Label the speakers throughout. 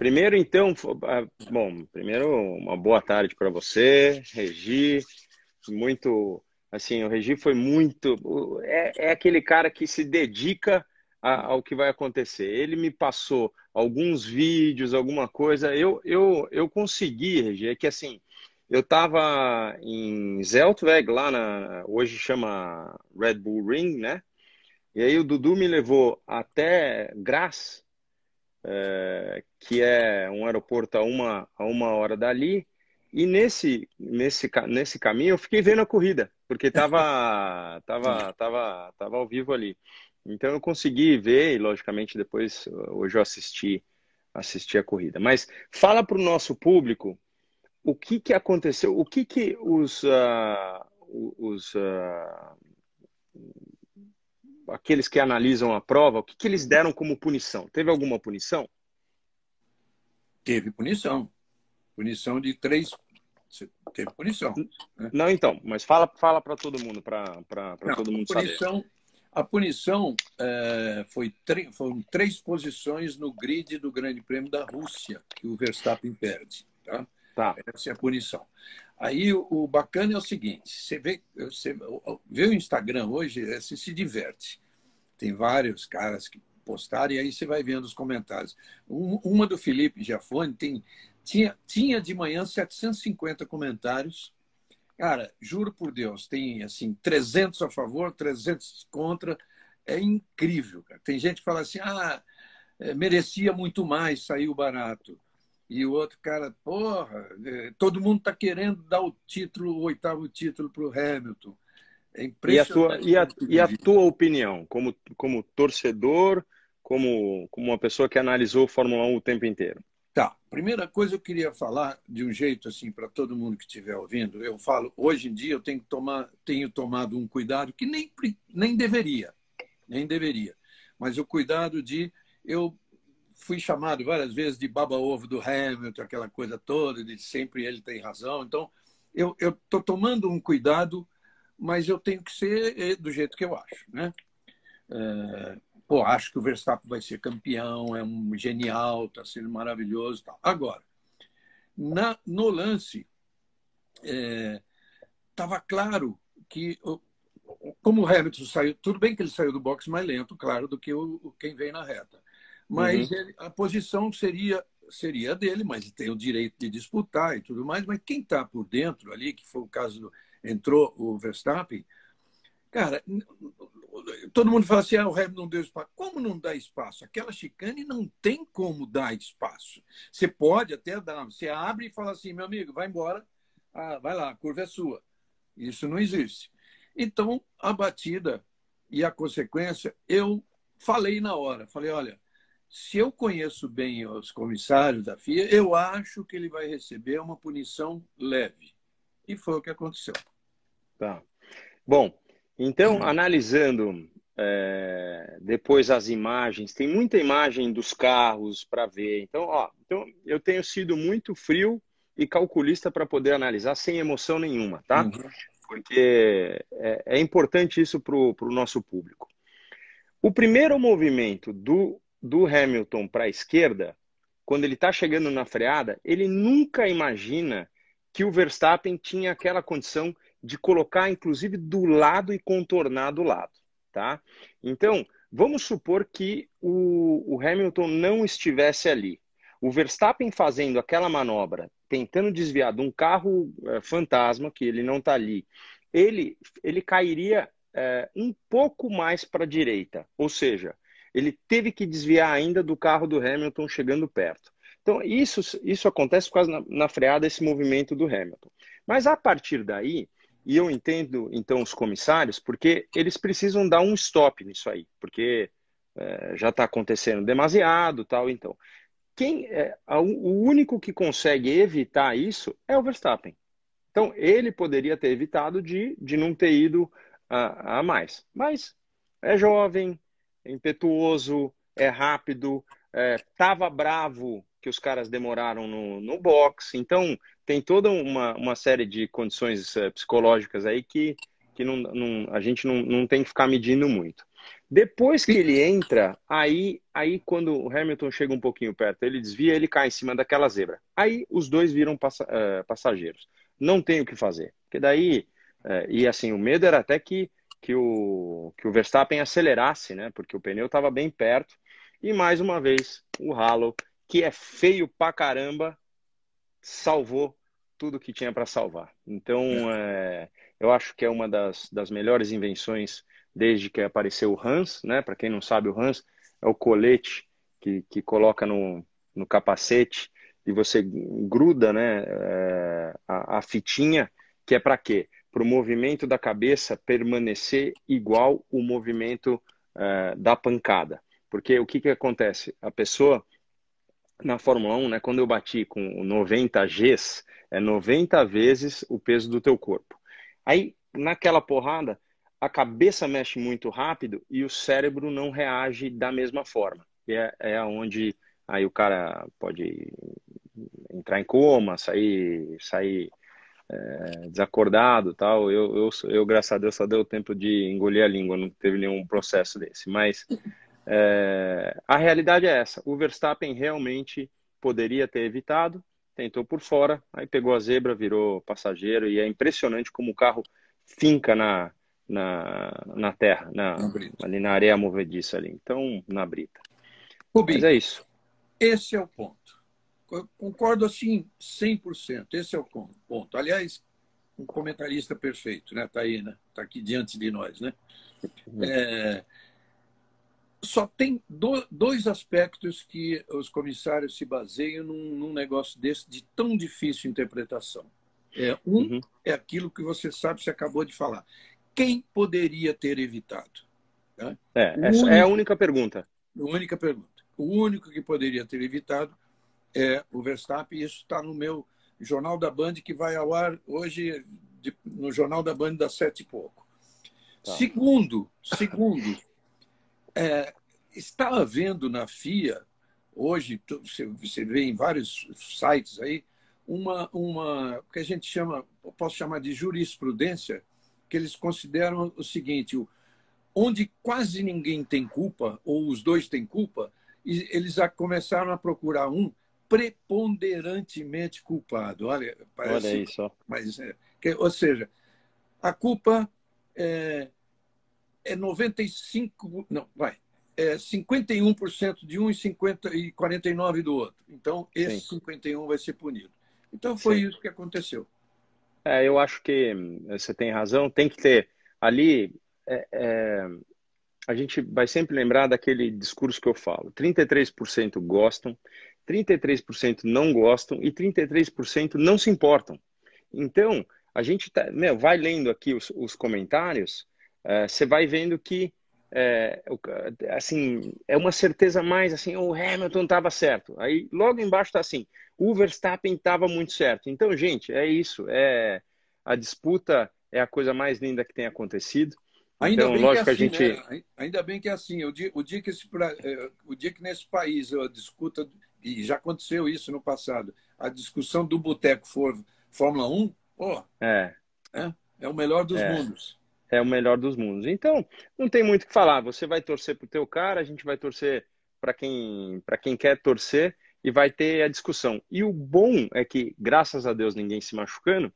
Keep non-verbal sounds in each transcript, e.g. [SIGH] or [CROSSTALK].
Speaker 1: Primeiro, então, ah, bom, primeiro, uma boa tarde para você, Regi. Muito, assim, o Regi foi muito. É, é aquele cara que se dedica a, ao que vai acontecer. Ele me passou alguns vídeos, alguma coisa. Eu, eu, eu consegui, Regi, é que assim, eu estava em Zeltweg, lá na. Hoje chama Red Bull Ring, né? E aí o Dudu me levou até Graz, é, que é um aeroporto a uma, a uma hora dali. E nesse, nesse, nesse caminho eu fiquei vendo a corrida, porque tava, [LAUGHS] tava, tava, tava ao vivo ali. Então eu consegui ver, e logicamente depois, hoje eu assisti, assisti a corrida. Mas fala para o nosso público o que, que aconteceu, o que, que os, uh, os uh, aqueles que analisam a prova, o que, que eles deram como punição? Teve alguma punição?
Speaker 2: Teve punição. Punição de três. Teve punição.
Speaker 1: Né? Não, então, mas fala, fala para todo mundo, para todo mundo
Speaker 2: punição,
Speaker 1: saber.
Speaker 2: A punição é, foi foram três posições no grid do Grande Prêmio da Rússia que o Verstappen perde. Tá? Tá. Essa é a punição. Aí o, bacana é o seguinte: você vê, você vê o Instagram hoje, você se diverte. Tem vários caras que postaram e aí você vai vendo os comentários. uma do Felipe Giafone tem, tinha, tinha de manhã 750 comentários. Cara, juro por Deus, tem assim 300 a favor, 300 contra. É incrível. Cara. Tem gente que fala assim: ah, é, merecia muito mais, saiu barato e o outro cara, porra, é, todo mundo está querendo dar o título, o oitavo título para o Hamilton.
Speaker 1: É impressionante. E a tua, e a, e a tua opinião, como, como torcedor, como, como uma pessoa que analisou Fórmula 1 o tempo inteiro?
Speaker 2: Tá. Primeira coisa eu queria falar de um jeito assim para todo mundo que estiver ouvindo. Eu falo, hoje em dia eu tenho, tomar, tenho tomado um cuidado que nem, nem deveria, nem deveria. Mas o cuidado de eu fui chamado várias vezes de baba-ovo do Hamilton, aquela coisa toda, de sempre ele tem razão. Então, eu estou tomando um cuidado, mas eu tenho que ser eh, do jeito que eu acho. Né? É, pô, acho que o Verstappen vai ser campeão, é um genial, está sendo maravilhoso. Tal. Agora, na, no lance, estava é, claro que como o Hamilton saiu, tudo bem que ele saiu do box mais lento, claro, do que o, quem vem na reta. Mas uhum. ele, a posição seria seria dele, mas tem o direito de disputar e tudo mais. Mas quem está por dentro ali, que foi o caso do, entrou o Verstappen, cara, todo mundo fala assim, ah, o Hamilton não deu espaço. Como não dá espaço? Aquela chicane não tem como dar espaço. Você pode até dar, você abre e fala assim, meu amigo, vai embora, ah, vai lá, a curva é sua. Isso não existe. Então, a batida e a consequência, eu falei na hora, falei, olha, se eu conheço bem os comissários da FIA, eu acho que ele vai receber uma punição leve. E foi o que aconteceu.
Speaker 1: Tá. Bom, então, hum. analisando é, depois as imagens, tem muita imagem dos carros para ver. Então, ó, então, eu tenho sido muito frio e calculista para poder analisar sem emoção nenhuma, tá? Uhum. Porque é, é importante isso para o nosso público. O primeiro movimento do do Hamilton para a esquerda, quando ele está chegando na freada, ele nunca imagina que o Verstappen tinha aquela condição de colocar, inclusive, do lado e contornar do lado, tá? Então, vamos supor que o, o Hamilton não estivesse ali. O Verstappen fazendo aquela manobra, tentando desviar de um carro é, fantasma, que ele não está ali, ele, ele cairia é, um pouco mais para a direita, ou seja, ele teve que desviar ainda do carro do Hamilton chegando perto. Então, isso, isso acontece quase na, na freada, esse movimento do Hamilton. Mas a partir daí, e eu entendo então os comissários, porque eles precisam dar um stop nisso aí, porque é, já está acontecendo demasiado, tal. Então, quem é, o único que consegue evitar isso é o Verstappen. Então, ele poderia ter evitado de, de não ter ido a, a mais. Mas é jovem, é impetuoso, é rápido, estava é, bravo que os caras demoraram no, no box. Então, tem toda uma, uma série de condições é, psicológicas aí que, que não, não, a gente não, não tem que ficar medindo muito. Depois que ele entra, aí, aí quando o Hamilton chega um pouquinho perto, ele desvia, ele cai em cima daquela zebra. Aí os dois viram passa, uh, passageiros. Não tem o que fazer. Porque daí, uh, e assim, o medo era até que, que, o, que o Verstappen acelerasse, né? Porque o pneu estava bem perto. E mais uma vez, o Halo, que é feio pra caramba, salvou tudo que tinha para salvar. Então, é, eu acho que é uma das, das melhores invenções desde que apareceu o Hans, né? Para quem não sabe, o Hans é o colete que, que coloca no, no capacete e você gruda, né? É, a, a fitinha, que é para quê? Para o movimento da cabeça permanecer igual o movimento é, da pancada. Porque o que, que acontece? A pessoa na Fórmula 1, né, quando eu bati com 90 Gs, é 90 vezes o peso do teu corpo. Aí, naquela porrada, a cabeça mexe muito rápido e o cérebro não reage da mesma forma. E é, é onde aí o cara pode entrar em coma, sair, sair é, desacordado tal. Eu, eu, eu, graças a Deus, só deu tempo de engolir a língua, não teve nenhum processo desse. Mas é, a realidade é essa: o Verstappen realmente poderia ter evitado, tentou por fora, aí pegou a zebra, virou passageiro, e é impressionante como o carro finca na, na, na terra, na, na ali na areia movediça ali. Então, na brita.
Speaker 2: Rubinho, Mas é isso. Esse é o ponto. Concordo assim 100%. Esse é o ponto. Aliás, um comentarista perfeito, né? Está aí, né? Está aqui diante de nós, né? É, só tem do, dois aspectos que os comissários se baseiam num, num, negócio desse de tão difícil interpretação. É, um uhum. é aquilo que você sabe, você acabou de falar quem poderia ter evitado?
Speaker 1: Né? É, essa único, é a única pergunta.
Speaker 2: A única pergunta. O único que poderia ter evitado é o Verstappen. Isso está no meu Jornal da Band, que vai ao ar hoje, de, no Jornal da Band das sete e pouco. Tá. Segundo, segundo é, está havendo na FIA, hoje, você vê em vários sites aí, uma, uma que a gente chama, posso chamar de jurisprudência, que eles consideram o seguinte: onde quase ninguém tem culpa, ou os dois têm culpa, eles começaram a procurar um preponderantemente culpado. Olha,
Speaker 1: parece, Olha isso.
Speaker 2: Mas, é, que, ou seja, a culpa é, é 95, não, vai, é 51% de um e 50 e 49 do outro. Então esse Sim. 51 vai ser punido. Então foi Sim. isso que aconteceu.
Speaker 1: É, eu acho que você tem razão. Tem que ter ali. É, é, a gente vai sempre lembrar daquele discurso que eu falo: 33% gostam, 33% não gostam e 33% não se importam. Então, a gente tá, meu, vai lendo aqui os, os comentários, é, você vai vendo que é, assim, é uma certeza mais assim, o Hamilton estava certo. Aí logo embaixo está assim, o Verstappen estava muito certo. Então, gente, é isso. É a disputa é a coisa mais linda que tem acontecido.
Speaker 2: Ainda então, bem lógico que, é assim, a gente né? ainda bem que é assim. O dia, o dia que esse, é, o dia que nesse país a discuta e já aconteceu isso no passado, a discussão do boteco for Fórmula 1, oh,
Speaker 1: é.
Speaker 2: é, é o melhor dos é. mundos
Speaker 1: é o melhor dos mundos. Então, não tem muito o que falar. Você vai torcer para o teu cara, a gente vai torcer para quem, quem quer torcer e vai ter a discussão. E o bom é que, graças a Deus, ninguém se machucando,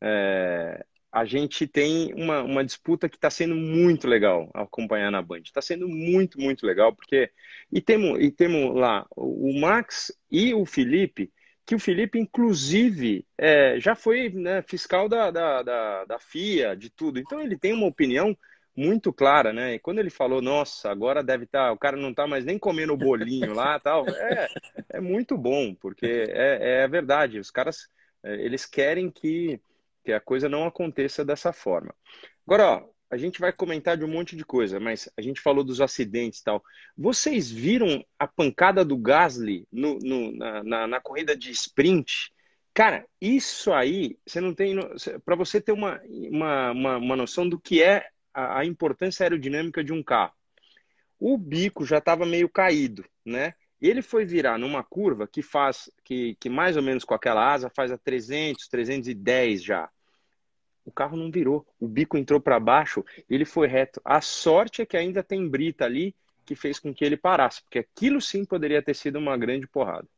Speaker 1: é, a gente tem uma, uma disputa que está sendo muito legal acompanhar na Band. Está sendo muito, muito legal, porque. E temos, e temos lá o Max e o Felipe que o Felipe, inclusive, é, já foi né, fiscal da, da, da, da, FIA, de tudo. Então ele tem uma opinião muito clara, né? E quando ele falou, nossa, agora deve estar, tá, o cara não está mais nem comendo o bolinho lá, [LAUGHS] tal, é, é muito bom, porque é, é verdade. Os caras, é, eles querem que, que a coisa não aconteça dessa forma. Agora, ó, a gente vai comentar de um monte de coisa, mas a gente falou dos acidentes e tal. Vocês viram a pancada do Gasly no, no, na, na, na, corrida de sprint? Cara, isso aí, você não tem. Para você ter uma, uma, uma, uma, noção do que é a, a importância aerodinâmica de um carro. O bico já estava meio caído, né? Ele foi virar numa curva que faz, que, que mais ou menos com aquela asa faz a 300, 310 já o carro não virou, o bico entrou para baixo, ele foi reto. A sorte é que ainda tem brita ali que fez com que ele parasse, porque aquilo sim poderia ter sido uma grande porrada.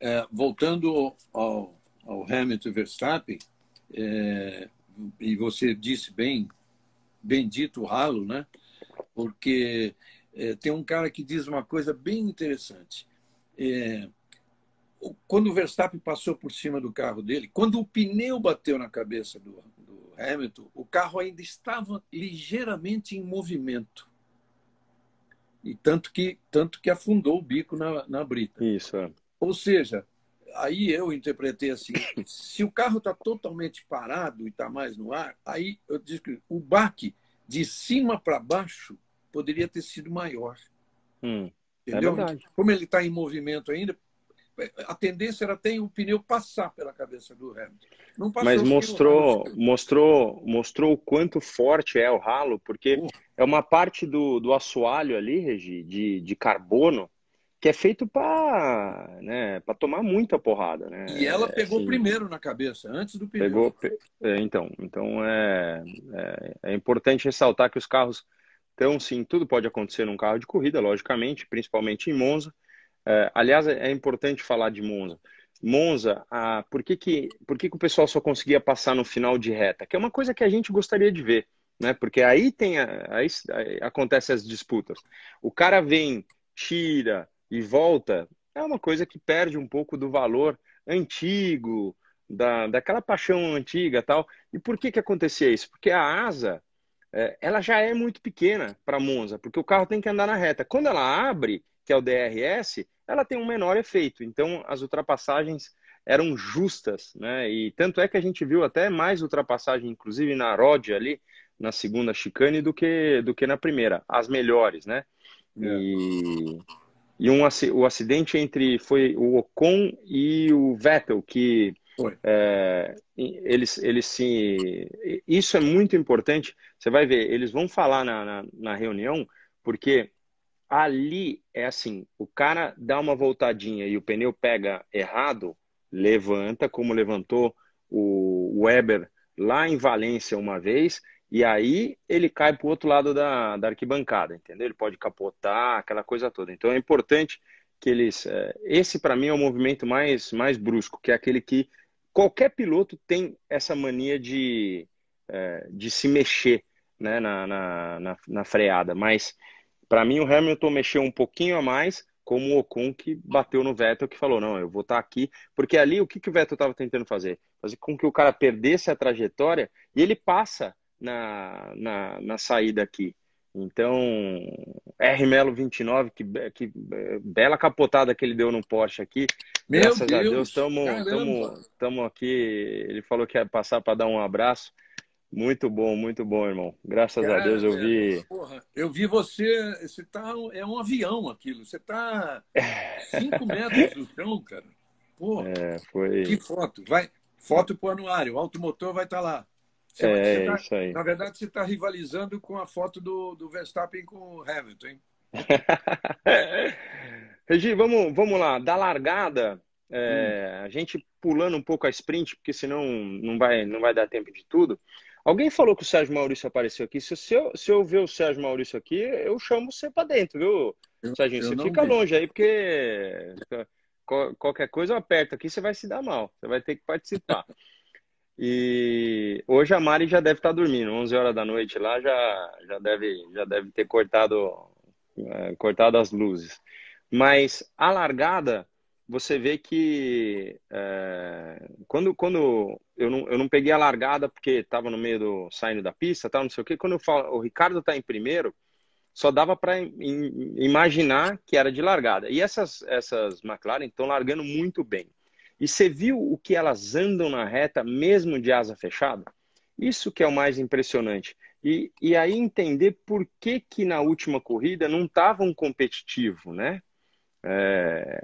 Speaker 2: É, voltando ao, ao Hamilton Verstappen, é, e você disse bem, bendito ralo, né? Porque é, tem um cara que diz uma coisa bem interessante. É, quando o Verstappen passou por cima do carro dele, quando o pneu bateu na cabeça do, do Hamilton, o carro ainda estava ligeiramente em movimento. E tanto que, tanto que afundou o bico na, na brita.
Speaker 1: Isso. É.
Speaker 2: Ou seja, aí eu interpretei assim: [LAUGHS] se o carro está totalmente parado e está mais no ar, aí eu disse que o baque de cima para baixo poderia ter sido maior.
Speaker 1: Hum,
Speaker 2: é Entendeu? É Como ele está em movimento ainda, a tendência era ter o pneu passar pela cabeça do Hamilton.
Speaker 1: Não passou Mas mostrou, mostrou, mostrou o quanto forte é o ralo, porque uh. é uma parte do, do assoalho ali, Regi, de, de carbono, que é feito para né, tomar muita porrada. Né?
Speaker 2: E ela pegou assim, primeiro na cabeça, antes do pneu.
Speaker 1: Pegou, é, então, então é, é, é importante ressaltar que os carros então, sim, tudo pode acontecer num carro de corrida, logicamente, principalmente em Monza. É, aliás, é importante falar de Monza. Monza, ah, por, que, que, por que, que o pessoal só conseguia passar no final de reta? Que é uma coisa que a gente gostaria de ver, né? Porque aí tem aí, aí acontece as disputas. O cara vem, tira e volta, é uma coisa que perde um pouco do valor antigo, da, daquela paixão antiga tal. E por que, que acontecia isso? Porque a asa é, ela já é muito pequena para Monza, porque o carro tem que andar na reta. Quando ela abre, que é o DRS, ela tem um menor efeito. Então, as ultrapassagens eram justas, né? E tanto é que a gente viu até mais ultrapassagem, inclusive na Rod ali, na segunda chicane, do que, do que na primeira. As melhores, né? É. E, e um, o acidente entre foi o Ocon e o Vettel, que é, eles, eles se. Isso é muito importante. Você vai ver, eles vão falar na, na, na, reunião, porque ali é assim: o cara dá uma voltadinha e o pneu pega errado, levanta, como levantou o Weber lá em Valência uma vez, e aí ele cai para o outro lado da, da arquibancada, entendeu? Ele pode capotar, aquela coisa toda. Então é importante que eles. É, esse, para mim, é o movimento mais, mais brusco, que é aquele que qualquer piloto tem essa mania de, é, de se mexer né, na, na, na, na freada, mas para mim o Hamilton mexeu um pouquinho a mais, como o Ocon que bateu no Vettel, que falou, não, eu vou estar tá aqui, porque ali o que, que o Vettel estava tentando fazer? Fazer com que o cara perdesse a trajetória e ele passa na, na, na saída aqui. Então, R Melo 29, que, que bela capotada que ele deu no Porsche aqui. Meu Graças Deus, a Deus, estamos aqui. Ele falou que ia passar para dar um abraço. Muito bom, muito bom, irmão. Graças Cara, a Deus eu vi.
Speaker 2: Porra, eu vi você. Você tá. É um avião aquilo. Você tá 5 [LAUGHS] metros do chão, cara. Porra.
Speaker 1: É, foi.
Speaker 2: Que foto. Vai, foto pro anuário. O automotor vai estar tá lá.
Speaker 1: Você, é, tá, isso aí.
Speaker 2: Na verdade, você está rivalizando com a foto do, do Verstappen com o Hamilton, hein? [LAUGHS]
Speaker 1: Regi, vamos, vamos lá. Da largada, é, hum. a gente pulando um pouco a sprint, porque senão não vai, não vai dar tempo de tudo. Alguém falou que o Sérgio Maurício apareceu aqui. Se, se, eu, se eu ver o Sérgio Maurício aqui, eu chamo você para dentro, viu, Sérgio? Você fica vi. longe aí, porque qualquer coisa eu aperto aqui, você vai se dar mal. Você vai ter que participar. E hoje a Mari já deve estar dormindo, 11 horas da noite lá, já, já, deve, já deve ter cortado, é, cortado as luzes. Mas a largada, você vê que é, quando, quando eu, não, eu não peguei a largada porque estava no meio do saindo da pista, tal, não sei o que, quando eu falo, o Ricardo está em primeiro, só dava para imaginar que era de largada. E essas, essas McLaren estão largando muito bem. E você viu o que elas andam na reta, mesmo de asa fechada? Isso que é o mais impressionante. E, e aí entender por que, que na última corrida não estava um competitivo, né? É...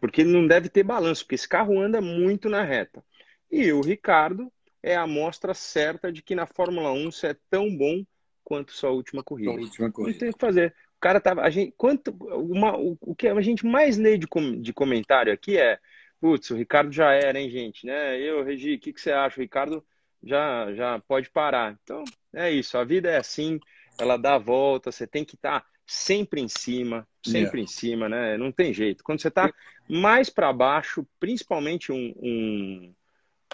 Speaker 1: Porque não deve ter balanço, porque esse carro anda muito na reta. E o Ricardo é a amostra certa de que na Fórmula 1 você é tão bom quanto sua última corrida.
Speaker 2: última corrida.
Speaker 1: Não tem o que fazer. O cara tava. A gente, quanto, uma, o, o que a gente mais lê de, de comentário aqui é putz, o Ricardo já era, hein, gente, né? Eu, Regi, o que, que você acha? O Ricardo já, já pode parar. Então, é isso, a vida é assim, ela dá a volta, você tem que estar tá sempre em cima, sempre yeah. em cima, né? Não tem jeito. Quando você está mais para baixo, principalmente um, um,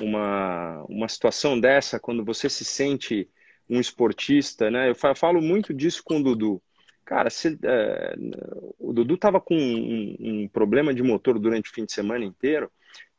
Speaker 1: uma, uma situação dessa, quando você se sente um esportista, né? Eu falo muito disso com o Dudu. Cara, se, é, o Dudu tava com um, um, problema de motor durante o fim de semana inteiro,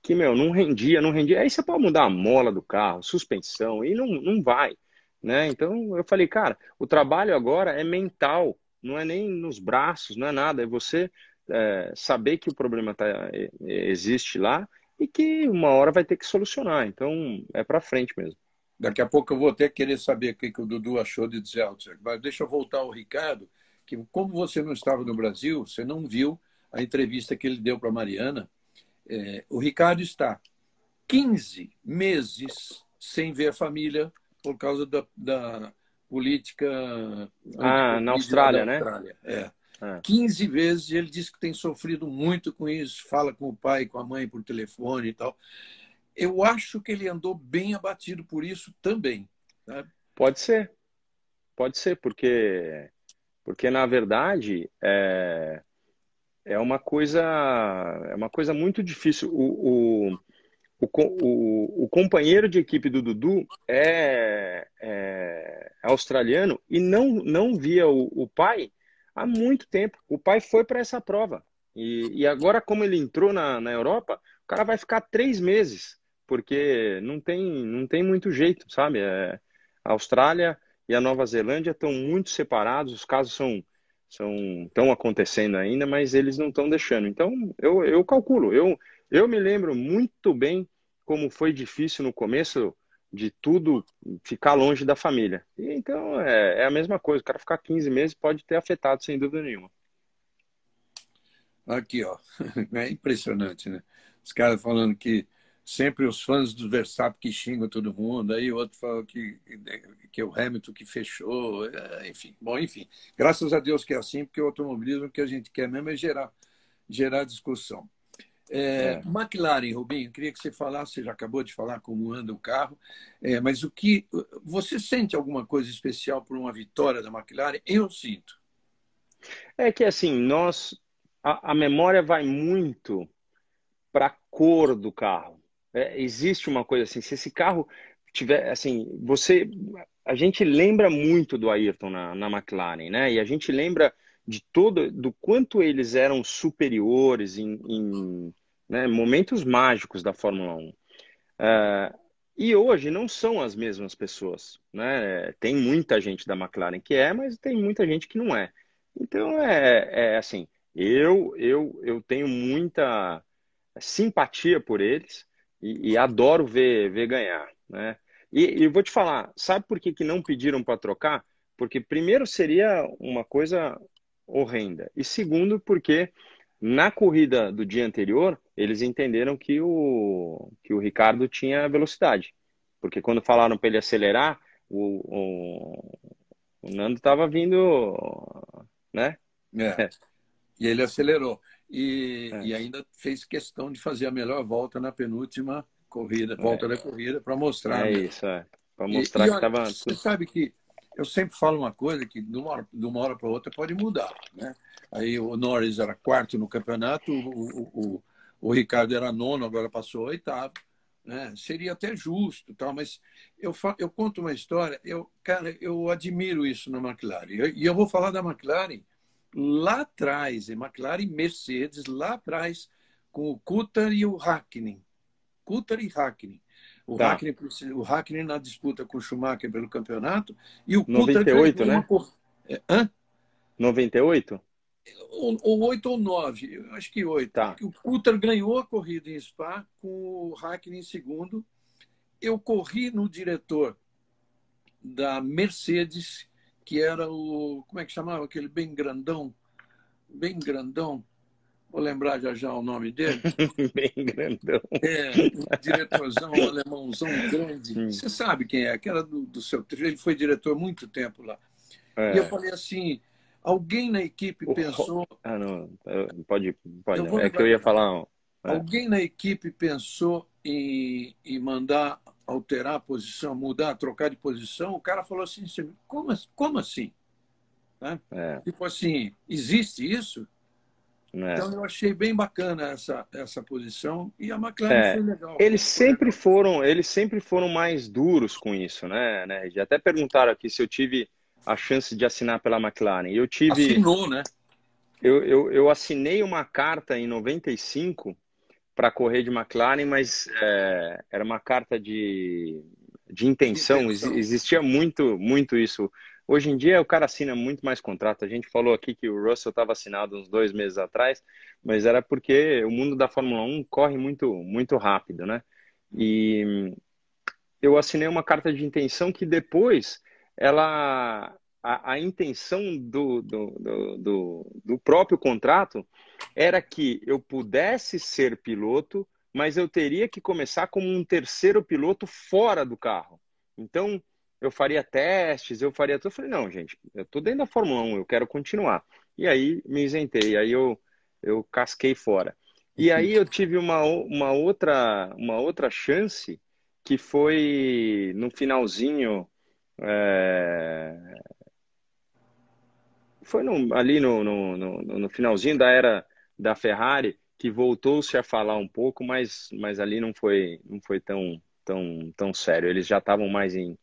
Speaker 1: que, meu, não rendia, não rendia. Aí você pode mudar a mola do carro, suspensão, e não, não vai, né? Então eu falei, cara, o trabalho agora é mental, não é nem nos braços, não é nada, é você é, saber que o problema tá, é, existe lá e que uma hora vai ter que solucionar. Então é para frente mesmo.
Speaker 2: Daqui a pouco eu vou até querer saber o que, que o Dudu achou de Zeltzer. Mas deixa eu voltar ao Ricardo que como você não estava no Brasil, você não viu a entrevista que ele deu para a Mariana. É, o Ricardo está 15 meses sem ver a família por causa da, da política
Speaker 1: ah, na Austrália, né?
Speaker 2: Austrália. É. É. 15 vezes ele disse que tem sofrido muito com isso, fala com o pai, com a mãe por telefone e tal. Eu acho que ele andou bem abatido por isso também. Né?
Speaker 1: Pode ser. Pode ser, porque porque, na verdade, é, é uma coisa é uma coisa muito difícil. O, o, o, o companheiro de equipe do Dudu é, é, australiano e não, não via o, o pai há muito tempo. O pai foi para essa prova. E, e agora, como ele entrou na, na Europa, o cara vai ficar três meses, porque não tem, não tem muito jeito, sabe? É, a Austrália e a Nova Zelândia estão muito separados, os casos são são acontecendo ainda, mas eles não estão deixando. Então, eu, eu calculo, eu, eu me lembro muito bem como foi difícil no começo de tudo ficar longe da família. E, então, é, é a mesma coisa, o cara ficar 15 meses pode ter afetado, sem dúvida nenhuma.
Speaker 2: Aqui, ó, [LAUGHS] é impressionante, né? Os caras falando que sempre os fãs do Verstappen que xingam todo mundo, aí o outro fala que, que é o Hamilton que fechou, é, enfim. Bom, enfim, graças a Deus que é assim, porque o automobilismo que a gente quer mesmo é gerar, gerar discussão. É, é. McLaren, Rubinho, queria que você falasse, você já acabou de falar como anda o carro, é, mas o que você sente alguma coisa especial por uma vitória da McLaren? Eu sinto.
Speaker 1: É que assim, nós a, a memória vai muito para a cor do carro. É, existe uma coisa assim, se esse carro tiver, assim, você, a gente lembra muito do Ayrton na, na McLaren, né? E a gente lembra de todo, do quanto eles eram superiores em, em né, momentos mágicos da Fórmula 1. Uh, é, e hoje não são as mesmas pessoas, né? Tem muita gente da McLaren que é, mas tem muita gente que não é. Então é, é assim, eu eu eu tenho muita simpatia por eles e, e adoro ver, ver ganhar, né? E, e vou te falar, sabe por que, que não pediram para trocar? Porque primeiro seria uma coisa horrenda e segundo porque na corrida do dia anterior eles entenderam que o que o Ricardo tinha velocidade, porque quando falaram para ele acelerar o, o, o Nando estava vindo, né?
Speaker 2: É. E ele acelerou. E, é. e, ainda fez questão de fazer a melhor volta na penúltima corrida, volta é. da corrida, para mostrar.
Speaker 1: É né? isso, é. Para mostrar e, que estava.
Speaker 2: Você sabe que eu sempre falo uma coisa que de uma hora, de uma hora para outra pode mudar. Né? Aí o Norris era quarto no campeonato, o, o, o, Ricardo era nono, agora passou oitavo. Né? Seria até justo, tal, mas eu, eu conto uma história, eu, cara, eu admiro isso na McLaren. E eu, eu vou falar da McLaren lá atrás, em McLaren Mercedes, lá atrás, com o Coulter e o Hackney. Coulter e Hackney. O, tá. Hackney, o Hackney na disputa com o Schumacher pelo campeonato e o
Speaker 1: Coulter 98, né? Cor...
Speaker 2: É, hã?
Speaker 1: 98?
Speaker 2: Ou, ou 8 ou 9, acho que 8. Tá. O Coulter ganhou a corrida em Spa com o Hackney em segundo. Eu corri no diretor da Mercedes, que era o. Como é que chamava? Aquele bem grandão. Bem grandão. Vou lembrar já já o nome dele. [LAUGHS]
Speaker 1: bem grandão.
Speaker 2: É, um diretorzão, um alemãozão grande. Hum. Você sabe quem é? Aquela do, do seu. Ele foi diretor muito tempo lá. É. E eu falei assim: alguém na equipe o pensou.
Speaker 1: Ah, não. Pode. pode não. É que eu ia falar.
Speaker 2: É. Alguém na equipe pensou em, em mandar alterar a posição, mudar, trocar de posição? O cara falou assim: como, como assim? Né? É. Tipo assim, existe isso? É. Então eu achei bem bacana essa, essa posição e a McLaren é. foi legal.
Speaker 1: Eles sempre foram, eles sempre foram mais duros com isso, né, né? Já até perguntaram aqui se eu tive a chance de assinar pela McLaren. Eu tive.
Speaker 2: Assinou, né?
Speaker 1: Eu, eu, eu assinei uma carta em 95 para correr de McLaren, mas é, era uma carta de, de intenção. de intenção. Existia muito, muito isso. Hoje em dia o cara assina muito mais contrato. A gente falou aqui que o Russell estava assinado uns dois meses atrás, mas era porque o mundo da Fórmula 1 corre muito, muito rápido, né? E eu assinei uma carta de intenção que depois ela a, a intenção do, do, do, do, próprio contrato era que eu pudesse ser piloto, mas eu teria que começar como um terceiro piloto fora do carro. Então, eu faria testes, eu faria tudo. Eu falei, não, gente, eu tô dentro da Fórmula 1, eu quero continuar. E aí me isentei, aí eu, eu casquei fora. E aí eu tive uma, uma, outra, uma outra chance que foi no finalzinho. É... Foi no, ali no, no, no, finalzinho da era da Ferrari que voltou-se a falar um pouco, mas, mas ali não foi, não foi tão, tão, tão sério. Eles já estavam mais em,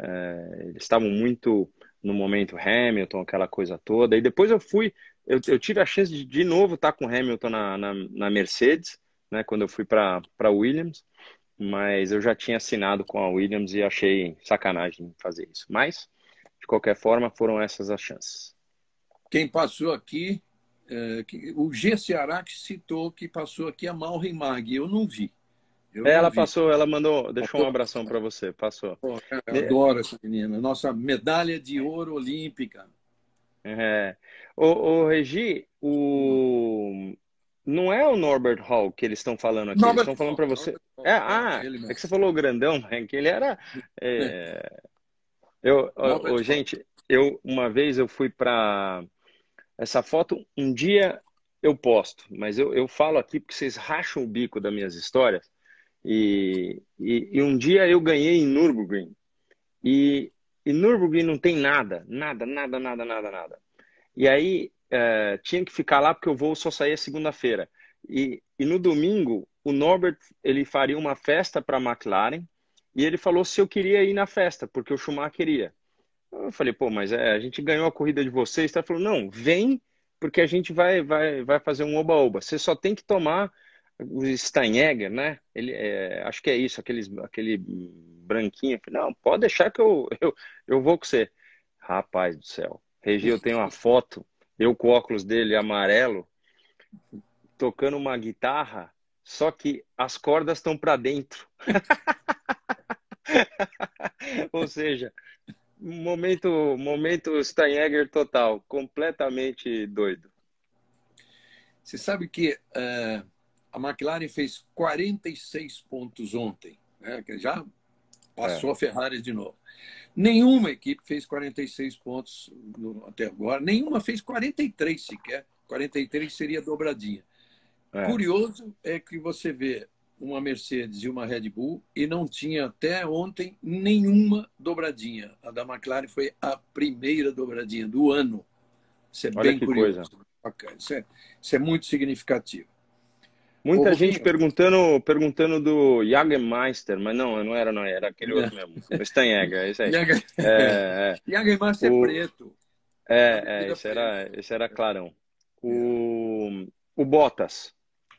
Speaker 1: é, eles estavam muito no momento Hamilton, aquela coisa toda. E depois eu fui, eu, eu tive a chance de de novo estar com Hamilton na, na, na Mercedes, né, quando eu fui para Williams. Mas eu já tinha assinado com a Williams e achei sacanagem fazer isso. Mas, de qualquer forma, foram essas as chances.
Speaker 2: Quem passou aqui, é, que, o G. Ceará que citou que passou aqui a Malrin Mag. Eu não vi.
Speaker 1: Eu ela passou, ela mandou, deixou um abração para você, passou. Pô,
Speaker 2: eu adoro essa menina, nossa medalha de ouro olímpica.
Speaker 1: É. O, o Regi, o não é o Norbert Hall que eles estão falando aqui, Norbert eles estão falando para você. É, ah, é que você falou grandão, né? que ele era. É... [LAUGHS] Eu, oh, gente, eu uma vez eu fui para essa foto. Um dia eu posto, mas eu, eu falo aqui porque vocês racham o bico das minhas histórias. E, e, e, um dia eu ganhei em Nürburgring. E, e Nürburgring não tem nada, nada, nada, nada, nada, nada. E aí é, tinha que ficar lá porque o voo só saía segunda-feira. E, e no domingo, o Norbert ele faria uma festa para a McLaren e ele falou se eu queria ir na festa, porque o Schumacher queria. Eu falei, pô, mas é, a gente ganhou a corrida de vocês. Ele falou, não, vem, porque a gente vai, vai, vai fazer um oba-oba. Você só tem que tomar o Steinegger, né? Ele, é, acho que é isso, aqueles, aquele branquinho. Não, pode deixar que eu, eu, eu vou com você. Rapaz do céu. Regi, eu tenho uma foto, eu com o óculos dele amarelo, tocando uma guitarra, só que as cordas estão para dentro. [LAUGHS] Ou seja, momento, momento Steinegger total, completamente doido.
Speaker 2: Você sabe que uh, a McLaren fez 46 pontos ontem, né? já passou é. a Ferrari de novo. Nenhuma equipe fez 46 pontos até agora, nenhuma fez 43 sequer. 43 seria dobradinha. É. Curioso é que você vê uma Mercedes e uma Red Bull e não tinha até ontem nenhuma dobradinha. A da McLaren foi a primeira dobradinha do ano. Isso é Olha bem curioso. Isso é, isso é muito significativo.
Speaker 1: Muita gente perguntando, perguntando do Jagermeister, mas não, não era, não era aquele outro [LAUGHS] mesmo. O Steinegger, esse aí.
Speaker 2: Jager... É, [LAUGHS] é. Jagermeister o... é preto.
Speaker 1: É, é esse, era, esse era clarão. O, o Bottas.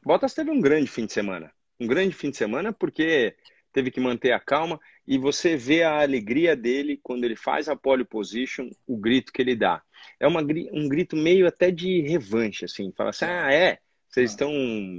Speaker 1: Bottas teve um grande fim de semana. Um grande fim de semana porque teve que manter a calma e você vê a alegria dele quando ele faz a pole position, o grito que ele dá. É uma, um grito meio até de revanche, assim. Fala assim, ah, é, vocês estão,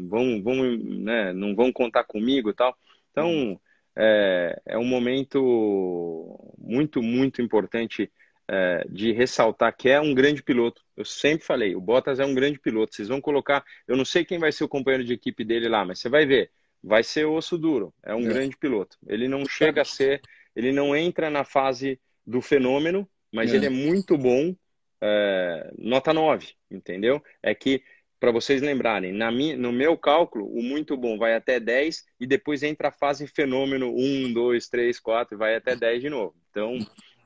Speaker 1: vão, vão, né, não vão contar comigo tal. Então, é, é um momento muito, muito importante é, de ressaltar que é um grande piloto. Eu sempre falei, o Bottas é um grande piloto. Vocês vão colocar, eu não sei quem vai ser o companheiro de equipe dele lá, mas você vai ver, vai ser osso duro. É um é. grande piloto. Ele não chega a ser, ele não entra na fase do fenômeno, mas é. ele é muito bom. É, nota 9, entendeu? É que para vocês lembrarem, na minha, no meu cálculo, o muito bom vai até 10 e depois entra a fase fenômeno 1, 2, 3, 4 e vai até 10 de novo. Então,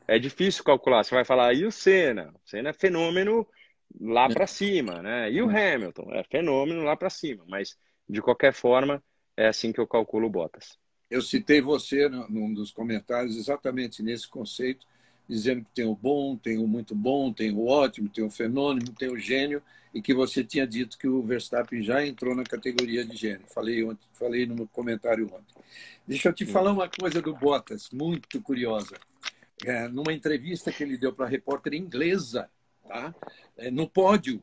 Speaker 1: é difícil calcular. Você vai falar, e o Senna? O Senna é fenômeno lá para cima, né? E o Hamilton? É fenômeno lá para cima. Mas, de qualquer forma, é assim que eu calculo Bottas.
Speaker 2: Eu citei você num dos comentários exatamente nesse conceito, dizendo que tem o bom, tem o muito bom, tem o ótimo, tem o fenômeno, tem o gênio e que você tinha dito que o Verstappen já entrou na categoria de gênio. Falei, ontem, falei no comentário ontem. Deixa eu te falar uma coisa do Bottas, muito curiosa. É, numa entrevista que ele deu para a repórter inglesa, tá? É, no pódio,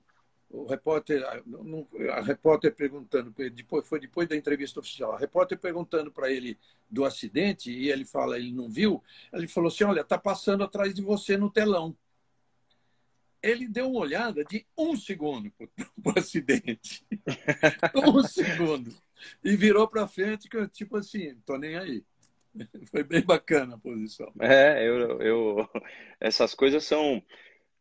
Speaker 2: o repórter, a, repórter perguntando, depois, foi depois da entrevista oficial, a repórter perguntando para ele do acidente, e ele fala, ele não viu, ele falou assim, olha, está passando atrás de você no telão ele deu uma olhada de um segundo para o [LAUGHS] acidente. [LAUGHS] um segundo. E virou para frente, tipo assim, tô nem aí. [LAUGHS] Foi bem bacana a posição.
Speaker 1: É, eu, eu, essas coisas são.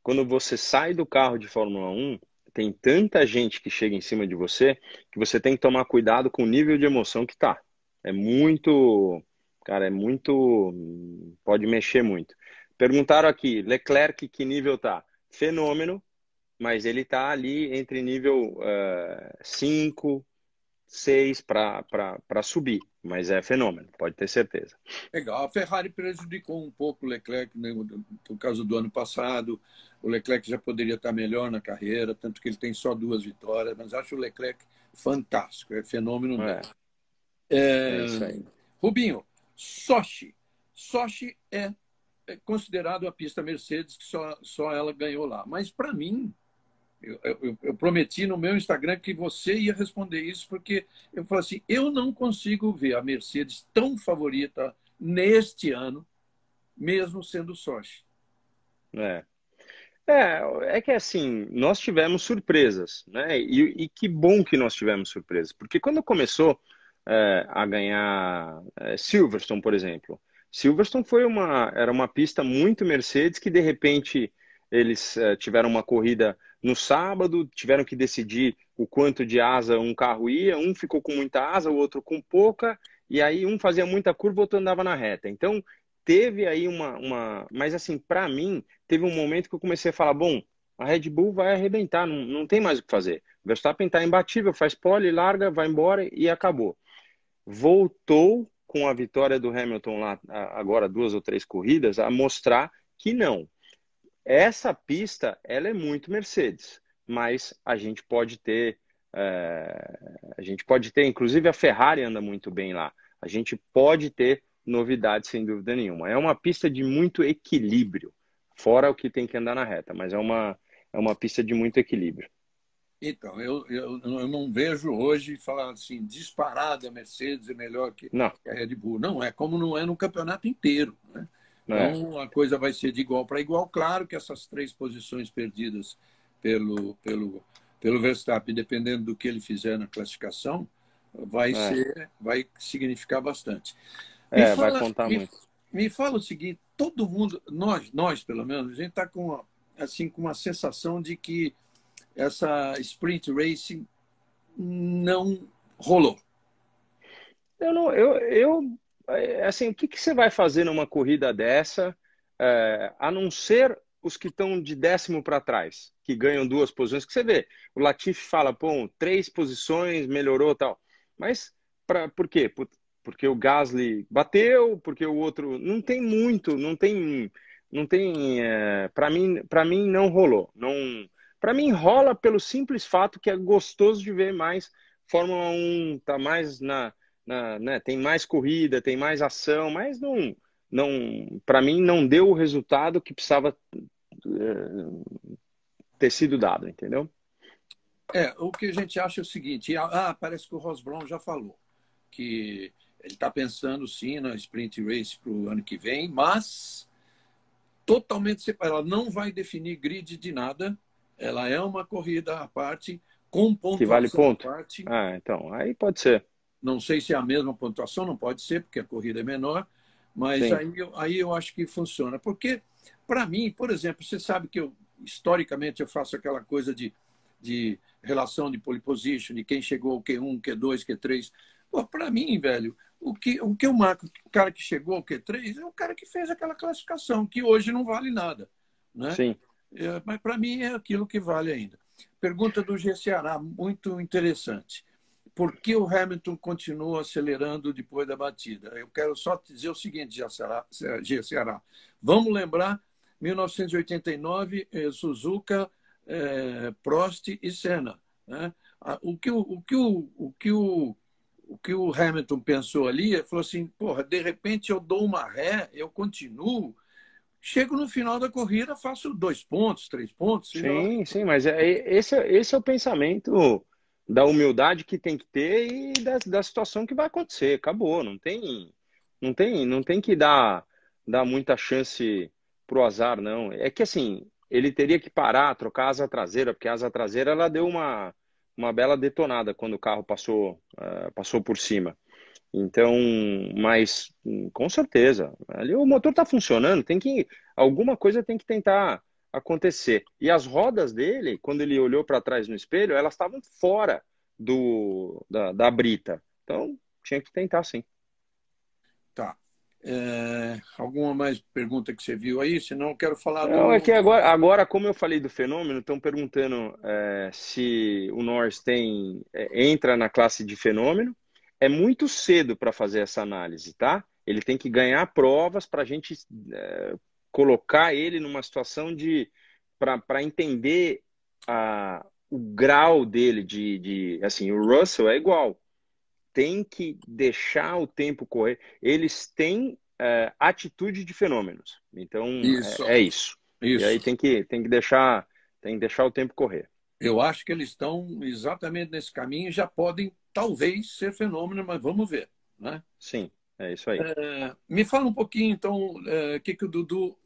Speaker 1: Quando você sai do carro de Fórmula 1, tem tanta gente que chega em cima de você que você tem que tomar cuidado com o nível de emoção que tá. É muito. Cara, é muito. Pode mexer muito. Perguntaram aqui, Leclerc, que nível tá? Fenômeno, mas ele está ali entre nível 5, uh, 6 para subir. Mas é fenômeno, pode ter certeza.
Speaker 2: Legal. A Ferrari prejudicou um pouco o Leclerc né, no caso do ano passado. O Leclerc já poderia estar melhor na carreira, tanto que ele tem só duas vitórias, mas acho o Leclerc fantástico, é fenômeno é. mesmo. É, é isso aí. Rubinho, Sochi. Sochi é é considerado a pista Mercedes, que só, só ela ganhou lá. Mas, para mim, eu, eu, eu, prometi no meu Instagram que você ia responder isso, porque eu falei assim: eu não consigo ver a Mercedes tão favorita neste ano, mesmo sendo Sochi.
Speaker 1: É. É, é que assim, nós tivemos surpresas, né? E, e que bom que nós tivemos surpresas, porque quando começou é, a ganhar é, Silverstone, por exemplo, Silverstone foi uma, era uma pista muito Mercedes que de repente eles uh, tiveram uma corrida no sábado, tiveram que decidir o quanto de asa um carro ia, um ficou com muita asa, o outro com pouca, e aí um fazia muita curva, o outro andava na reta. Então teve aí uma, uma... mas assim, para mim, teve um momento que eu comecei a falar, bom, a Red Bull vai arrebentar, não, não tem mais o que fazer. Verstappen está imbatível, faz pole, larga, vai embora e acabou. Voltou com a vitória do Hamilton lá, agora duas ou três corridas, a mostrar que não. Essa pista, ela é muito Mercedes, mas a gente pode ter, é, a gente pode ter, inclusive a Ferrari anda muito bem lá. A gente pode ter novidades sem dúvida nenhuma. É uma pista de muito equilíbrio, fora o que tem que andar na reta, mas é uma, é uma pista de muito equilíbrio.
Speaker 2: Então, eu, eu, eu não vejo hoje falar assim, disparada a Mercedes é melhor que,
Speaker 1: não.
Speaker 2: a Red Bull. Não, é como não é no campeonato inteiro. Né? É. Então, é. a coisa vai ser de igual para igual. Claro que essas três posições perdidas pelo, pelo, pelo Verstappen, dependendo do que ele fizer na classificação, vai, é. ser, vai significar bastante.
Speaker 1: É, fala, vai contar
Speaker 2: me,
Speaker 1: muito.
Speaker 2: Me fala o seguinte, todo mundo, nós, nós pelo menos, a gente está com, assim, com uma sensação de que essa sprint racing não rolou.
Speaker 1: Eu não, eu, eu assim, o que, que você vai fazer numa corrida dessa, é, a não ser os que estão de décimo para trás, que ganham duas posições, que você vê, o Latifi fala, pô, três posições, melhorou tal, mas pra, por quê? Porque o Gasly bateu, porque o outro, não tem muito, não tem, não tem, é, para mim, mim não rolou, não para mim rola pelo simples fato que é gostoso de ver mais Fórmula 1, tá mais na, na né, tem mais corrida, tem mais ação, mas não, não para mim não deu o resultado que precisava é, ter sido dado, entendeu?
Speaker 2: É, o que a gente acha é o seguinte, ah, parece que o Ross Brown já falou que ele está pensando sim na sprint race para o ano que vem, mas totalmente separado. Não vai definir grid de nada, ela é uma corrida à parte, com pontuação
Speaker 1: que vale ponto.
Speaker 2: à parte.
Speaker 1: Ah, então, aí pode ser.
Speaker 2: Não sei se é a mesma pontuação, não pode ser, porque a corrida é menor, mas aí, aí eu acho que funciona. Porque, para mim, por exemplo, você sabe que eu, historicamente, eu faço aquela coisa de de relação de pole position, de quem chegou ao Q1, Q2, Q3. Para mim, velho, o que, o que eu marco, o cara que chegou ao Q3 é o cara que fez aquela classificação, que hoje não vale nada. Né?
Speaker 1: Sim.
Speaker 2: É, mas para mim é aquilo que vale ainda. Pergunta do G. Ceará, muito interessante. Por que o Hamilton continua acelerando depois da batida? Eu quero só dizer o seguinte, G. Ceará. Vamos lembrar 1989, eh, Suzuka, eh, Prost e Senna. Né? O que o, o, que o, o, que o, o que o Hamilton pensou ali, ele falou assim, porra, de repente eu dou uma ré, eu continuo, chego no final da corrida, faço dois pontos, três pontos.
Speaker 1: Sim, sim, mas é, esse, é, esse é o pensamento da humildade que tem que ter e da, da situação que vai acontecer. Acabou, não tem, não tem, não tem que dar, dar muita chance pro azar, não. É que assim, ele teria que parar, trocar a asa traseira, porque a asa traseira ela deu uma, uma bela detonada quando o carro passou, uh, passou por cima. Então, mas com certeza, ali o motor está funcionando, tem que alguma coisa tem que tentar acontecer. E as rodas dele, quando ele olhou para trás no espelho, elas estavam fora do da, da brita. Então, tinha que tentar sim.
Speaker 2: Tá. É, alguma mais pergunta que você viu aí? Senão eu quero falar.
Speaker 1: Não, do... é que agora, agora, como eu falei do fenômeno, estão perguntando é, se o Norris tem é, entra na classe de fenômeno é muito cedo para fazer essa análise, tá? Ele tem que ganhar provas para a gente é, colocar ele numa situação de para entender a, o grau dele de, de assim o Russell é igual tem que deixar o tempo correr eles têm é, atitude de fenômenos então isso. É, é isso. isso. e aí tem que tem que deixar tem que deixar o tempo correr
Speaker 2: eu acho que eles estão exatamente nesse caminho e já podem talvez ser fenômeno, mas vamos ver. Né?
Speaker 1: Sim, é isso aí.
Speaker 2: É, me fala um pouquinho, então, o é, que, que o Dudu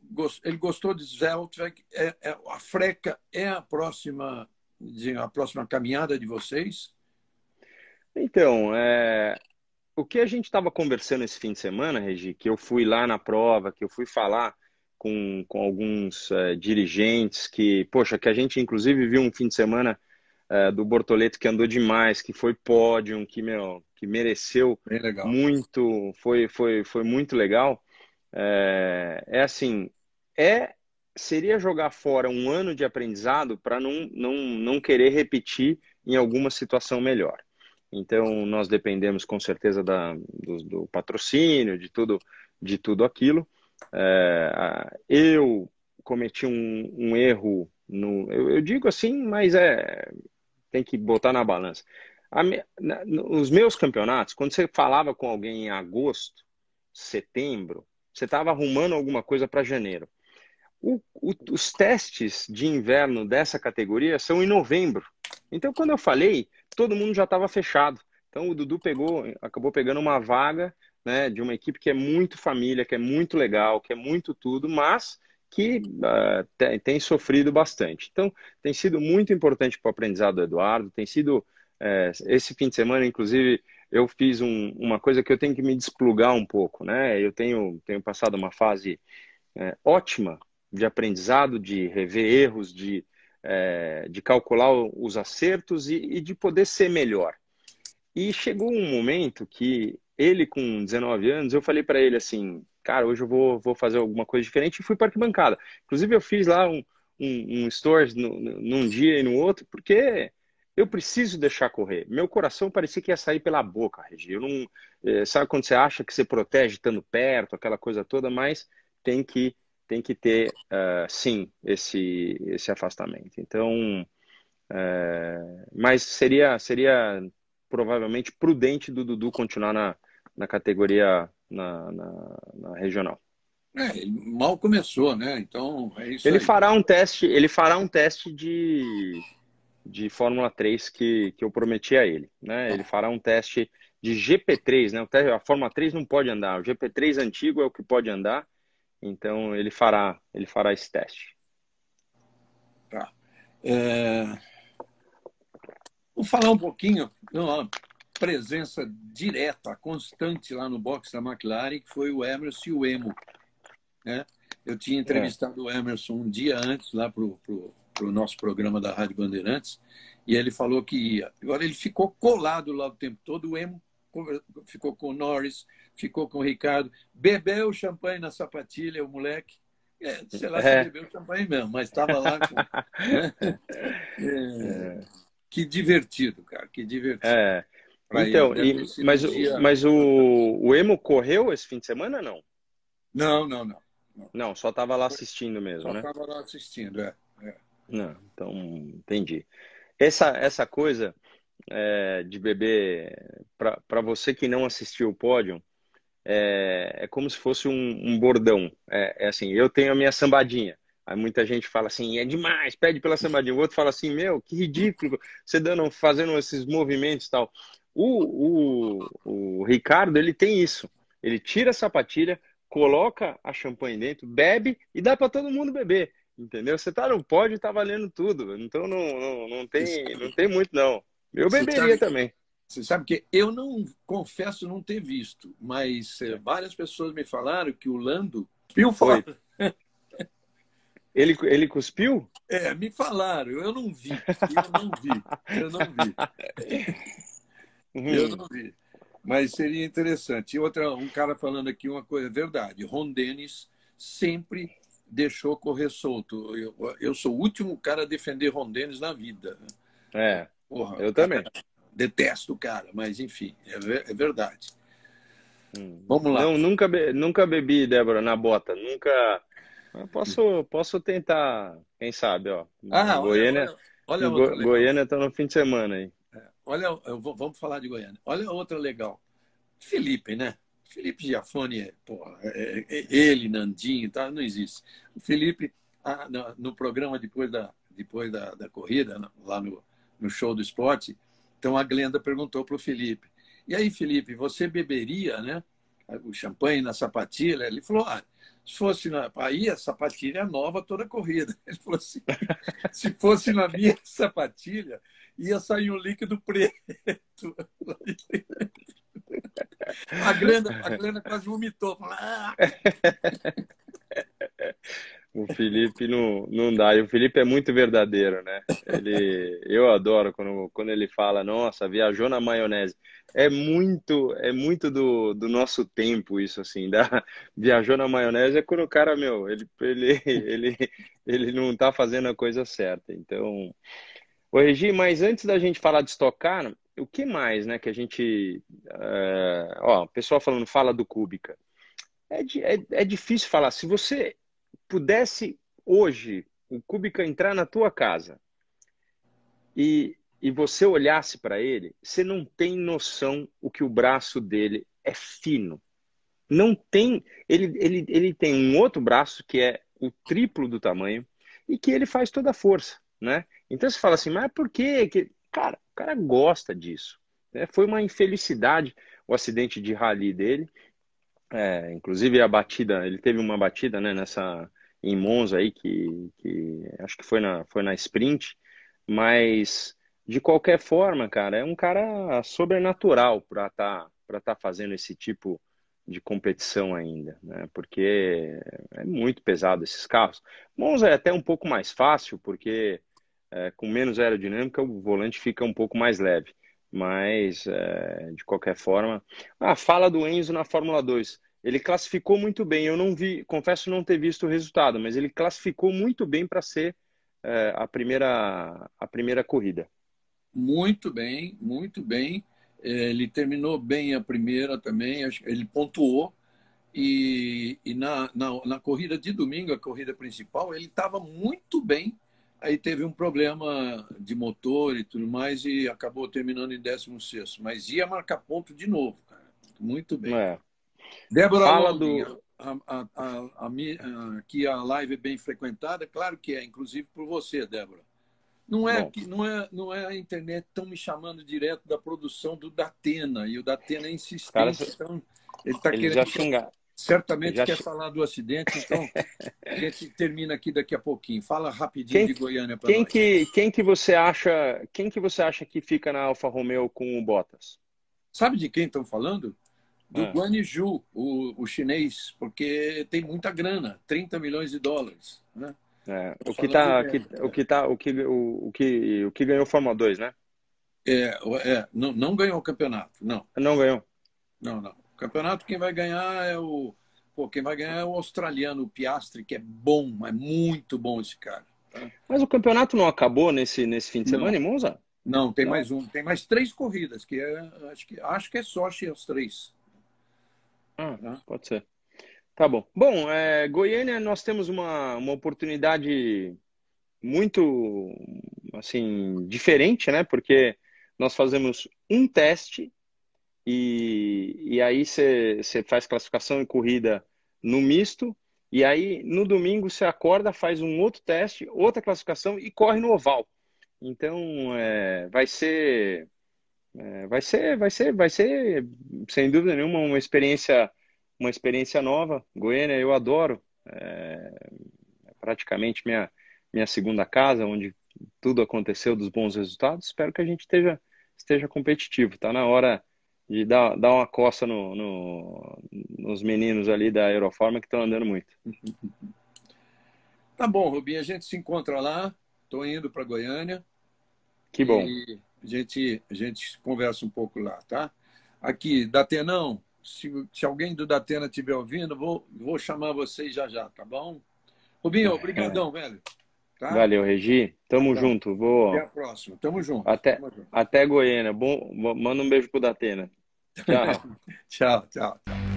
Speaker 2: ele gostou de Zeltweg. É, é, a Freca é a próxima, a próxima caminhada de vocês?
Speaker 1: Então, é, o que a gente estava conversando esse fim de semana, Regi, que eu fui lá na prova, que eu fui falar com, com alguns é, dirigentes que, poxa, que a gente inclusive viu um fim de semana é, do Bortoleto que andou demais, que foi pódio, que, meu, que mereceu muito, foi, foi, foi muito legal. É, é assim, é seria jogar fora um ano de aprendizado para não, não, não querer repetir em alguma situação melhor. Então, nós dependemos com certeza da, do, do patrocínio, de tudo, de tudo aquilo. É, eu cometi um, um erro, no, eu, eu, digo assim, mas é tem que botar na balança. Me, na, os meus campeonatos, quando você falava com alguém em agosto, setembro, você estava arrumando alguma coisa para janeiro. O, o, os testes de inverno dessa categoria são em novembro. Então, quando eu falei, todo mundo já estava fechado. Então, o Dudu pegou, acabou pegando uma vaga né, de uma equipe que é muito família, que é muito legal, que é muito tudo, mas que uh, tem, tem, sofrido bastante. Então, tem sido muito importante para o aprendizado do Eduardo, tem sido, é, esse fim de semana, inclusive, eu fiz um, uma coisa que eu tenho que me desplugar um pouco, né? Eu tenho, tenho passado uma fase é, ótima de aprendizado, de rever erros, de, é, de calcular os acertos e, e de poder ser melhor. E chegou um momento que ele, com 19 anos, eu falei para ele assim, cara, hoje eu vou, vou fazer alguma coisa diferente e fui para arquibancada. Inclusive, eu fiz lá um, um, um stories no, num dia e no outro, porque eu preciso deixar correr. Meu coração parecia que ia sair pela boca, Regi. Eu não, é, sabe quando você acha que você protege estando perto, aquela coisa toda, mas tem que tem que ter uh, sim esse esse afastamento. Então, uh, mas seria seria provavelmente prudente do Dudu continuar na, na categoria na, na, na regional.
Speaker 2: É, ele mal começou, né? Então é isso.
Speaker 1: Ele
Speaker 2: aí.
Speaker 1: fará um teste, ele fará um teste de, de Fórmula 3 que, que eu prometi a ele. Né? Ele fará um teste de GP3, né? A Fórmula 3 não pode andar, o GP3 antigo é o que pode andar, então ele fará, ele fará esse teste.
Speaker 2: Tá. É... Vou falar um pouquinho. Não, presença direta, constante lá no box da McLaren, que foi o Emerson e o Emo. Né? Eu tinha entrevistado é. o Emerson um dia antes lá para o para o nosso programa da Rádio Bandeirantes e ele falou que ia. Agora ele ficou colado lá o tempo todo, o Emo ficou com o Norris, ficou com o Ricardo, bebeu champanhe na sapatilha, o moleque. É, sei lá é. se bebeu champanhe mesmo, mas estava lá. Com... [LAUGHS] é, que divertido, cara, que divertido.
Speaker 1: É. Então, e, mas, mas o, o Emo correu esse fim de semana não?
Speaker 2: Não, não, não.
Speaker 1: Não, não só estava lá assistindo mesmo,
Speaker 2: só
Speaker 1: né?
Speaker 2: Só estava lá assistindo, é. é.
Speaker 1: Não, então, entendi. Essa, essa coisa é, de beber, para você que não assistiu o pódio, é, é como se fosse um, um bordão. É, é, assim, eu tenho a minha sambadinha. Aí muita gente fala assim, é demais, pede pela sambadinha. O outro fala assim, meu, que ridículo, você dando, fazendo esses movimentos e tal. O, o, o Ricardo, ele tem isso. Ele tira a sapatilha, coloca a champanhe dentro, bebe e dá para todo mundo beber. Entendeu? Você tá no pódio, tá valendo tudo. Então não, não, não, tem, não tem muito, não. Eu beberia também.
Speaker 2: Você sabe que eu não confesso não ter visto, mas é, várias pessoas me falaram que o Lando
Speaker 1: cuspiu fora. [LAUGHS] Ele, ele cuspiu?
Speaker 2: É, me falaram, eu não vi. Eu não vi. Eu não vi. [LAUGHS] Uhum. Eu não vi. Mas seria interessante. E outra, um cara falando aqui uma coisa, verdade. Ron Dennis sempre deixou correr solto. Eu, eu sou o último cara a defender Ron Dennis na vida.
Speaker 1: É. Porra, eu também.
Speaker 2: Detesto o cara, mas enfim, é, é verdade. Hum. Vamos lá.
Speaker 1: Não, nunca, be, nunca bebi, Débora, na bota. Nunca. Posso, posso tentar, quem sabe, ó.
Speaker 2: Ah, Goiânia,
Speaker 1: olha, olha, olha Go, Goiânia tá no fim de semana aí.
Speaker 2: É, olha, vou, vamos falar de Goiânia. Olha outra legal. Felipe, né? Felipe Giafone, porra, é, é, é, ele, Nandinho, tá? não existe. O Felipe, ah, no, no, programa depois da, depois da, da corrida, lá no, no show do esporte. Então a Glenda perguntou para o Felipe: E aí, Felipe, você beberia né, o champanhe na sapatilha? Ele falou: ah, se fosse na. A sapatilha é nova toda a corrida. [LAUGHS] Ele falou assim: se fosse na minha [LAUGHS] sapatilha, ia sair um líquido preto. [LAUGHS] A Glenda, a Glenda quase vomitou. Ah!
Speaker 1: O Felipe não, não dá. E o Felipe é muito verdadeiro, né? Ele, eu adoro quando, quando ele fala, nossa, viajou na maionese. É muito, é muito do, do nosso tempo isso, assim. Da, viajou na maionese é quando o cara, meu, ele, ele, ele, ele não tá fazendo a coisa certa. Então, o Regi, mas antes da gente falar de estocar, o que mais, né, que a gente... Uh, ó, o pessoal falando, fala do Cúbica. É, é, é difícil falar. Se você pudesse hoje o Kubica entrar na tua casa e, e você olhasse para ele, você não tem noção o que o braço dele é fino. Não tem. Ele, ele, ele tem um outro braço que é o triplo do tamanho e que ele faz toda a força, né? Então você fala assim, mas por quê? Que... Cara, o cara gosta disso. Né? Foi uma infelicidade o acidente de rally dele. É, inclusive a batida, ele teve uma batida né, nessa, em Monza aí, que, que acho que foi na, foi na sprint, mas de qualquer forma, cara, é um cara sobrenatural para estar tá, para tá fazendo esse tipo de competição ainda, né? Porque é muito pesado esses carros. Monza é até um pouco mais fácil, porque é, com menos aerodinâmica o volante fica um pouco mais leve. Mas, é, de qualquer forma. Ah, fala do Enzo na Fórmula 2. Ele classificou muito bem. Eu não vi, confesso não ter visto o resultado, mas ele classificou muito bem para ser é, a, primeira, a primeira corrida.
Speaker 2: Muito bem, muito bem. É, ele terminou bem a primeira também, ele pontuou. E, e na, na, na, corrida de domingo, a corrida principal, ele estava muito bem. Aí teve um problema de motor e tudo mais, e acabou terminando em 16. Mas ia marcar ponto de novo, cara. Muito bem. É. Débora Fala do... A, a, a, a, que a live é bem frequentada, claro que é, inclusive por você, Débora. Não é, que, não, é, não é a internet tão me chamando direto da produção do Datena, e o Datena é insistente, Cara, então ele está querendo. Já xingar. Certamente já quer falar do acidente, então a gente termina aqui daqui a pouquinho. Fala rapidinho quem, de Goiânia para
Speaker 1: quem nós. Que, quem que você acha? Quem que você acha que fica na Alfa Romeo com o Bottas?
Speaker 2: Sabe de quem estão falando? do é. Guanaju, o, o chinês, porque tem muita grana, 30 milhões de dólares. Né?
Speaker 1: É, o, que tá, que, o que tá, o que, o, o que, o que ganhou Fórmula 2, né?
Speaker 2: É, é não, não ganhou o campeonato, não.
Speaker 1: Não ganhou.
Speaker 2: Não, não. Campeonato quem vai ganhar é o, pô, quem vai ganhar é o australiano, o Piastri, que é bom, é muito bom esse cara.
Speaker 1: Tá? Mas o campeonato não acabou nesse, nesse fim de semana não. em Monza?
Speaker 2: Não, tem não. mais um, tem mais três corridas, que é, acho que acho que é só as três.
Speaker 1: Ah, tá? pode ser. Tá bom. Bom, é, Goiânia, nós temos uma, uma oportunidade muito, assim, diferente, né? Porque nós fazemos um teste e, e aí você faz classificação e corrida no misto e aí no domingo você acorda, faz um outro teste, outra classificação e corre no oval. Então, é, vai ser, é, vai ser, vai ser, vai ser, sem dúvida nenhuma, uma experiência uma experiência nova. Goiânia eu adoro, é, é praticamente minha, minha segunda casa, onde tudo aconteceu dos bons resultados. Espero que a gente esteja, esteja competitivo. Está na hora de dar, dar uma coça no, no, nos meninos ali da Aeroforma que estão andando muito. [LAUGHS]
Speaker 2: Tá bom, Rubinho, a gente se encontra lá. Estou indo para Goiânia.
Speaker 1: Que bom.
Speaker 2: a gente, a gente conversa um pouco lá, tá? Aqui, Datenão, se, se alguém do Datena estiver ouvindo, vou, vou chamar vocês já já, tá bom? Rubinho, obrigadão, é. velho.
Speaker 1: Tá? Valeu, Regi. Tamo tá. junto. Vou...
Speaker 2: Até a próxima. Tamo junto.
Speaker 1: Até,
Speaker 2: Tamo junto.
Speaker 1: até Goiânia. Bom, manda um beijo pro Datena.
Speaker 2: Ciao. ciao.